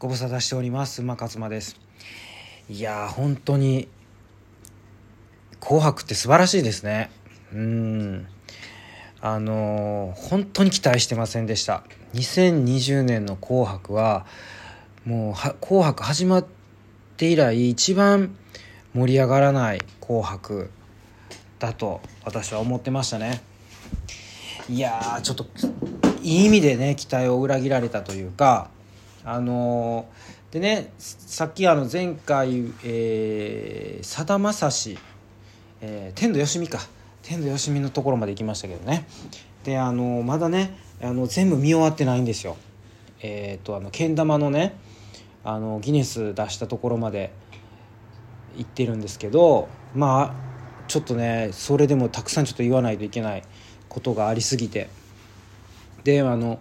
ご無沙汰しております。馬勝間です。いやー本当に紅白って素晴らしいですね。うん。あのー本当に期待してませんでした。2020年の紅白はもうは紅白始まって以来一番盛り上がらない紅白だと私は思ってましたね。いやーちょっといい意味でね期待を裏切られたというかあのでねさっきあの前回えさだまさしえ天童よしみか。天童よしみのところまで行きましたけどね。であのまだねあの全部見終わってないんですよ。えっ、とあのけん玉のねあのギネス出したところまで行ってるんですけどまあちょっとねそれでもたくさんちょっと言わないといけないことがありすぎて。であの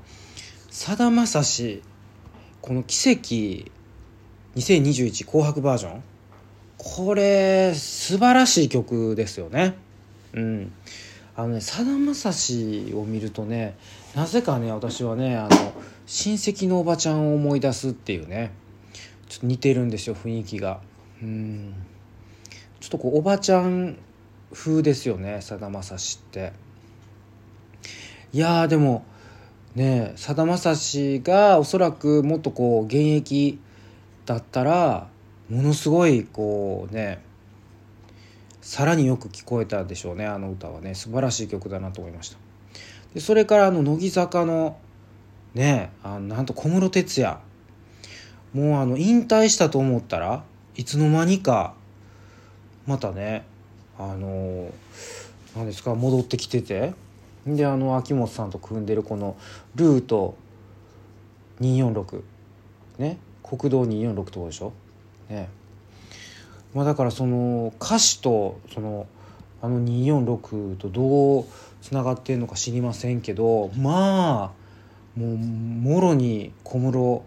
さだまさしこの「奇跡2021紅白バージョン」これ素晴らしい曲ですよね。うん。あのねさだまさしを見るとねなぜかね私はねあの親戚のおばちゃんを思い出すっていうねちょっと似てるんですよ雰囲気が。うん。ちょっとこうおばちゃん風ですよねさだまさしって。いやでもねさだまさしがおそらくもっとこう現役だったらものすごいこうねさらによく聞こえたでしょうねあの歌はね。素晴らしい曲だなと思いました。でそれからあの乃木坂のねあのなんと小室哲哉。もうあの引退したと思ったらいつの間にかまたねあの何ですか戻ってきてて。であの秋元さんと組んでるこのルート246ね。国道246ってこでしょ？ね。まあだからその歌詞とそのあの246とどうつながってんのか知りませんけどまあもうもろに小室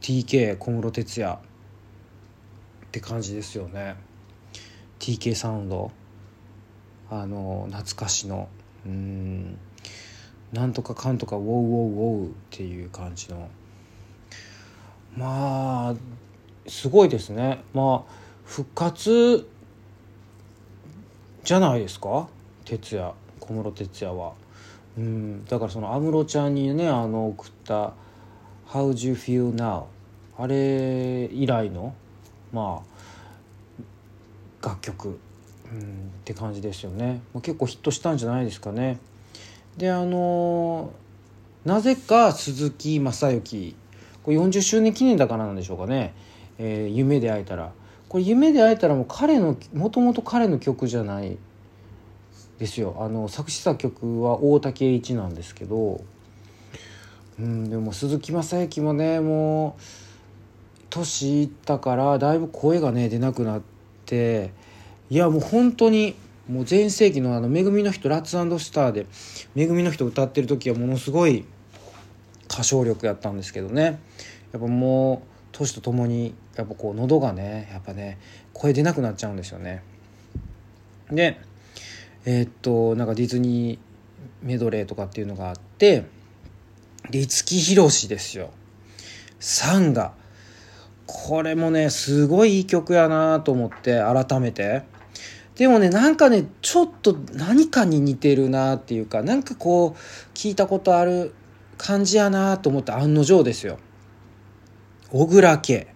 TK 小室哲哉って感じですよね。TK サウンド。あの懐かしの。うん。なんとかかんとかウォウウォウウォウっていう感じの。まあすごいですね。まあ復活じゃないですか？哲也小室哲也は。うん。だからその安室ちゃんにねあの送った「How do you feel now」あれ以来のまあ楽曲、うん、って感じですよね、結構ヒットしたんじゃないですかね。であのなぜか鈴木雅之。これ40周年記念だからなんでしょうかね「えー夢で会えたら」これ「夢で会えたら」も彼のもともと彼の曲じゃないですよ。あの作詞作曲は大竹栄一なんですけど。うんでも鈴木雅之もねもう年いったからだいぶ声がね出なくなっていやもう本当にもう全盛期のあの「めぐみの人ラッツスター」で「めぐみの人」歌ってる時はものすごい歌唱力やったんですけどね。やっぱもう年とともにやっぱこう喉がねやっぱね声出なくなっちゃうんですよね。でえーっとなんかディズニーメドレーとかっていうのがあって五木ひろしですよ「サンガ」これもねすごいいい曲やなと思って改めて。でもねなんかねちょっと何かに似てるなっていうかなんかこう聞いたことある感じやなと思って案の定ですよ。小倉家、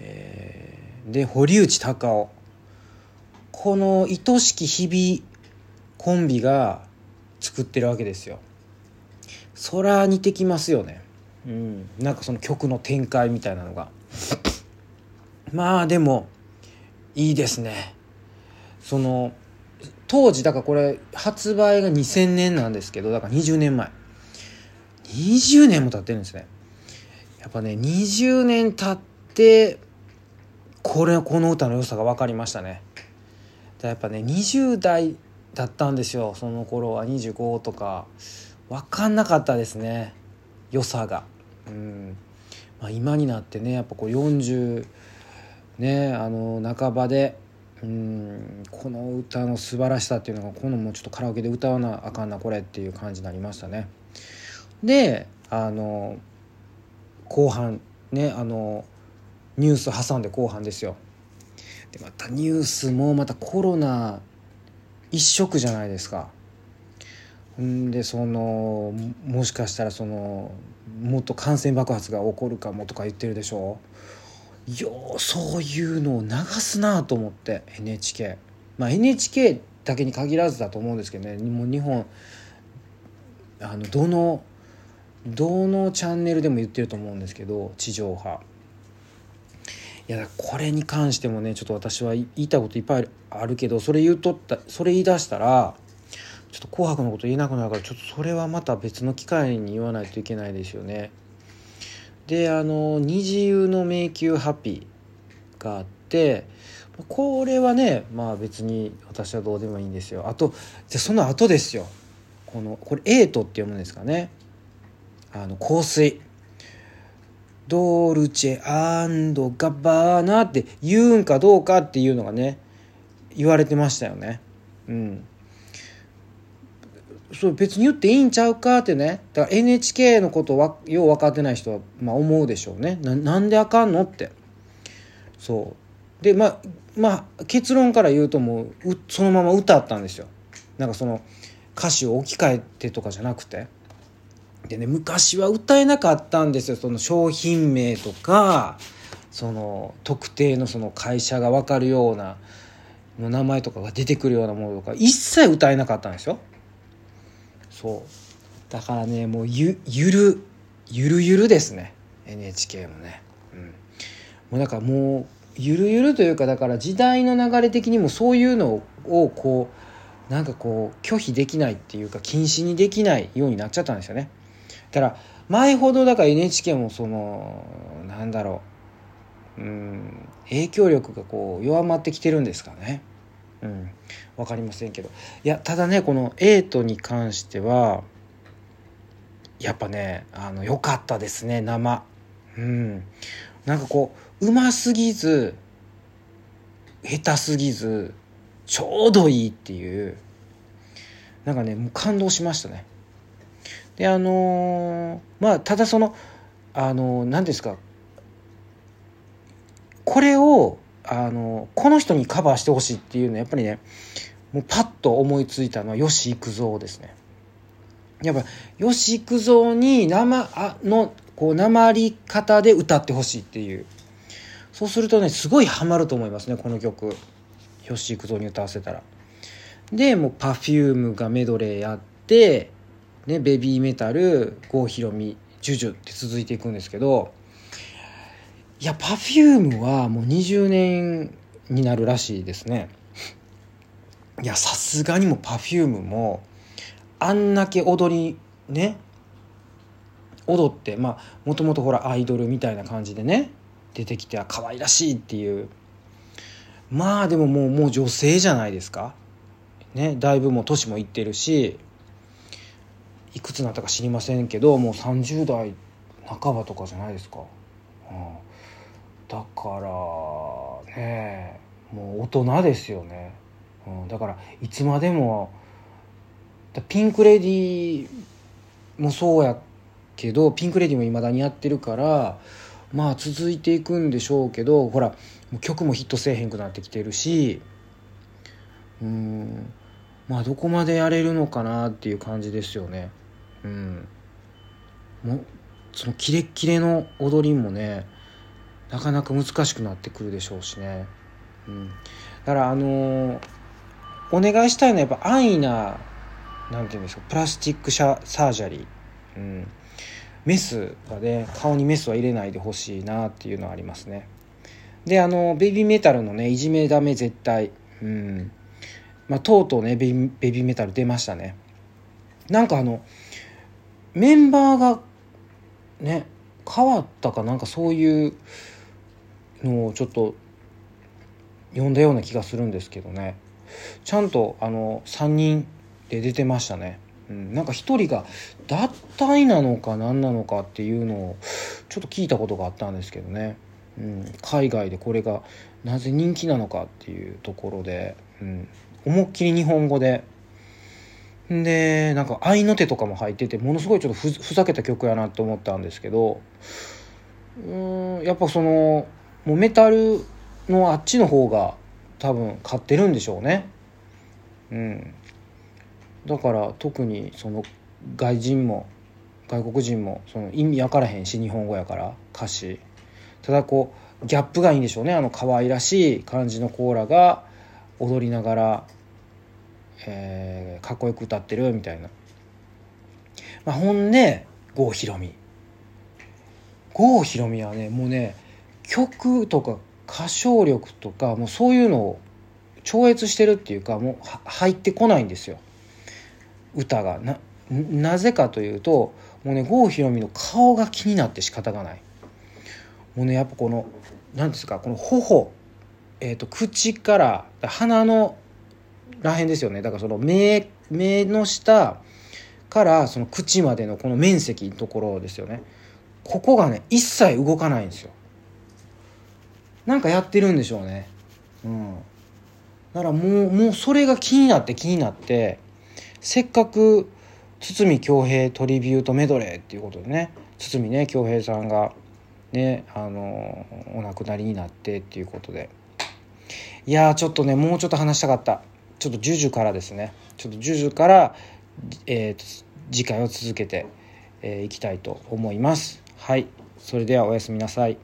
えーで堀内孝雄。この愛しき日々コンビが作ってるわけですよ。そら似てきますよね。うん。なんかその曲の展開みたいなのが。まあでもいいですね。その当時だからこれ発売が2000年なんですけどだから20年前。20年も経ってるんですね。やっぱね20年経ってこれこの歌の良さが分かりましたね。だやっぱね20代だったんですよ。その頃は25とか。分かんなかったですね。良さが。うん、まあ、今になってねやっぱこう40ねあの半ばでうんこの歌の素晴らしさっていうのがこのもうちょっとカラオケで歌わなあかんなこれっていう感じになりましたね。であの後半ねあのニュース挟んで後半ですよ。でまたニュースもまたコロナ一色じゃないですか。んでそのもしかしたらそのもっと感染爆発が起こるかもとか言ってるでしょ。うようそういうのを流すなと思って NHK まあ NHK だけに限らずだと思うんですけどね。もう日本あのどのどのチャンネルでも言ってると思うんですけど地上波。いやこれに関してもねちょっと私は言いたいこといっぱいあるけどそれ言うとったそれ言い出したらちょっと「紅白」のこと言えなくなるからちょっとそれはまた別の機会に言わないといけないですよね。であの「二次優の迷宮ハッピー」があってこれはねまあ別に私はどうでもいいんですよ。あとじゃその後ですよこのこれ「エイト」って読むんですかね。あの香水ドルチェガバーナって言うんかどうかっていうのがね言われてましたよねうんそう別に言っていいんちゃうかってね。だから NHK のことはよう分かってない人は、まあ、思うでしょうね。なんであかんのって。そう。でまあまあ結論から言うともうそのまま歌ったんですよ。なんかその歌詞を置き換えてとかじゃなくて。でね昔は歌えなかったんですよ。その商品名とかその特定のその会社が分かるようなの名前とかが出てくるようなものとか一切歌えなかったんですよ。そう。だからねもうゆゆるゆるゆるですね。NHK もね。うん。もうだからもうゆるゆるというかだから時代の流れ的にもそういうのをこうなんかこう拒否できないっていうか禁止にできないようになっちゃったんですよね。だから前ほどだから NHK もそのなんだろう。うん影響力がこう弱まってきてるんですかね。うん。分かりませんけど。いやただねこのエイトに関してはやっぱねあの良かったですね生。うん。なんかこううますぎず下手すぎずちょうどいいっていう。なんかねもう感動しましたね。であのー、まあただそのあの何、ー、ですかこれをあのこの人にカバーしてほしいっていうのはやっぱりねもうパッと思いついたのは吉幾三ですね。やっぱ吉幾三に生あのこう生り方で歌ってほしいっていうそうするとねすごいハマると思いますねこの曲吉幾三に歌わせたら。でもう Perfume がメドレーやってね、ベビーメタル郷ひろみジュジュって続いていくんですけどいや Perfume はもう20年になるらしいですね。いやさすがにも Perfume もあんだけ踊りね踊ってまあもともとほらアイドルみたいな感じでね出てきては可愛らしいっていう。まあでももうもう女性じゃないですか。ねだいぶもう年もいってるしいくつなったか知りませんけどもう30代半ばとかじゃないですか、だからねもう大人ですよね、うん、だからいつまでもピンク・レディーもそうやけどピンク・レディーもいまだにやってるからまあ続いていくんでしょうけどほら曲もヒットせえへんくなってきてるしうんまあどこまでやれるのかなっていう感じですよね。うん。もそのキレッキレの踊りもねなかなか難しくなってくるでしょうしね。うん、だからあのー、お願いしたいのはやっぱ安易ななんていうんですかプラスチックシャサージャリー。うん。メスはね顔にメスは入れないでほしいなっていうのはありますね。であのベビーメタルのねいじめダメ絶対。うん。まあ、とうとうねベビーメタル出ましたね。なんかあのメンバーがね変わったかなんかそういうのをちょっと読んだような気がするんですけどね。ちゃんとあの3人で出てましたね、うん、なんか1人が脱退なのか何なのかっていうのをちょっと聞いたことがあったんですけどね、うん、海外でこれがなぜ人気なのかっていうところで、うん、思いっきり日本語で。でなんか合いの手とかも入っててものすごいちょっとふざけた曲やなと思ったんですけど。うんやっぱそのもメタルのあっちの方が多分買ってるんでしょうね。うん。だから特にその外人も外国人もその意味分からへんし日本語やから歌詞。ただこうギャップがいいんでしょうね。あの可愛らしい感じのコーラが踊りながら、えー、かっこよく歌ってるみたいな、まあ、ほんで郷ひろみ。郷ひろみはねもうね曲とか歌唱力とかもうそういうのを超越してるっていうかもう入ってこないんですよ。歌が。ななぜかというともうね郷ひろみの顔が気になって仕方がない。もうねやっぱこの何ですかこの頬、えーと、口から鼻のらへんですよね。だからその目目の下からその口までのこの面積のところですよね。ここがね一切動かないんですよ。なんかやってるんでしょうね。うん。だからもうもうそれが気になって気になってせっかく堤恭平トリビュートメドレーっていうことでね堤ね恭平さんがねあのお亡くなりになってっていうことで。いやちょっとねもうちょっと話したかった。ちょっとジュジュからですね。ちょっとジュジュから、えー、次回を続けてい、えー、きたいと思います。はい。それではおやすみなさい。